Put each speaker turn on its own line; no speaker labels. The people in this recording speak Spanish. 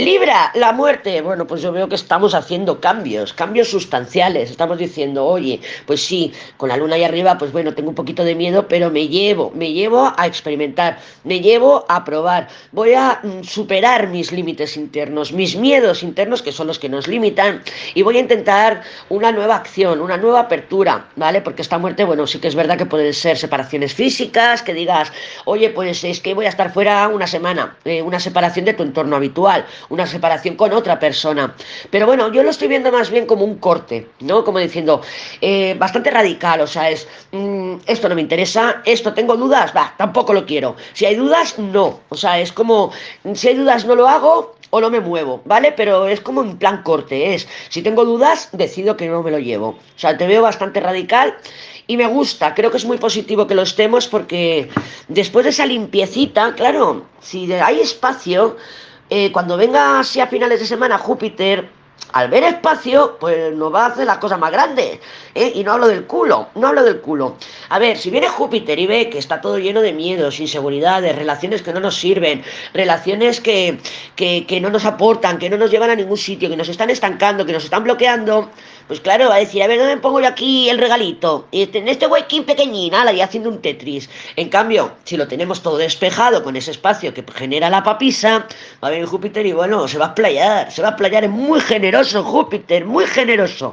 Libra, la muerte. Bueno, pues yo veo que estamos haciendo cambios, cambios sustanciales. Estamos diciendo, oye, pues sí, con la luna ahí arriba, pues bueno, tengo un poquito de miedo, pero me llevo, me llevo a experimentar, me llevo a probar. Voy a mm, superar mis límites internos, mis miedos internos, que son los que nos limitan, y voy a intentar una nueva acción, una nueva apertura, ¿vale? Porque esta muerte, bueno, sí que es verdad que pueden ser separaciones físicas, que digas, oye, pues es que voy a estar fuera una semana, eh, una separación de tu entorno habitual una separación con otra persona. Pero bueno, yo lo estoy viendo más bien como un corte, ¿no? Como diciendo, eh, bastante radical, o sea, es, mm, esto no me interesa, esto tengo dudas, va, tampoco lo quiero. Si hay dudas, no. O sea, es como, si hay dudas no lo hago o no me muevo, ¿vale? Pero es como en plan corte, es, si tengo dudas, decido que no me lo llevo. O sea, te veo bastante radical y me gusta, creo que es muy positivo que lo estemos porque después de esa limpiecita, claro, si hay espacio, eh, cuando venga así a finales de semana Júpiter, al ver espacio, pues nos va a hacer las cosas más grandes. ¿eh? Y no hablo del culo, no hablo del culo. A ver, si viene Júpiter y ve que está todo lleno de miedos, inseguridades, relaciones que no nos sirven, relaciones que, que, que no nos aportan, que no nos llevan a ningún sitio, que nos están estancando, que nos están bloqueando, pues claro, va a decir, a ver, ¿dónde pongo yo aquí el regalito? Este, en este huequín pequeñín, ala, y haciendo un Tetris. En cambio, si lo tenemos todo despejado con ese espacio que genera la papisa, va a venir Júpiter y bueno, se va a playar, se va a playar, es muy generoso Júpiter, muy generoso.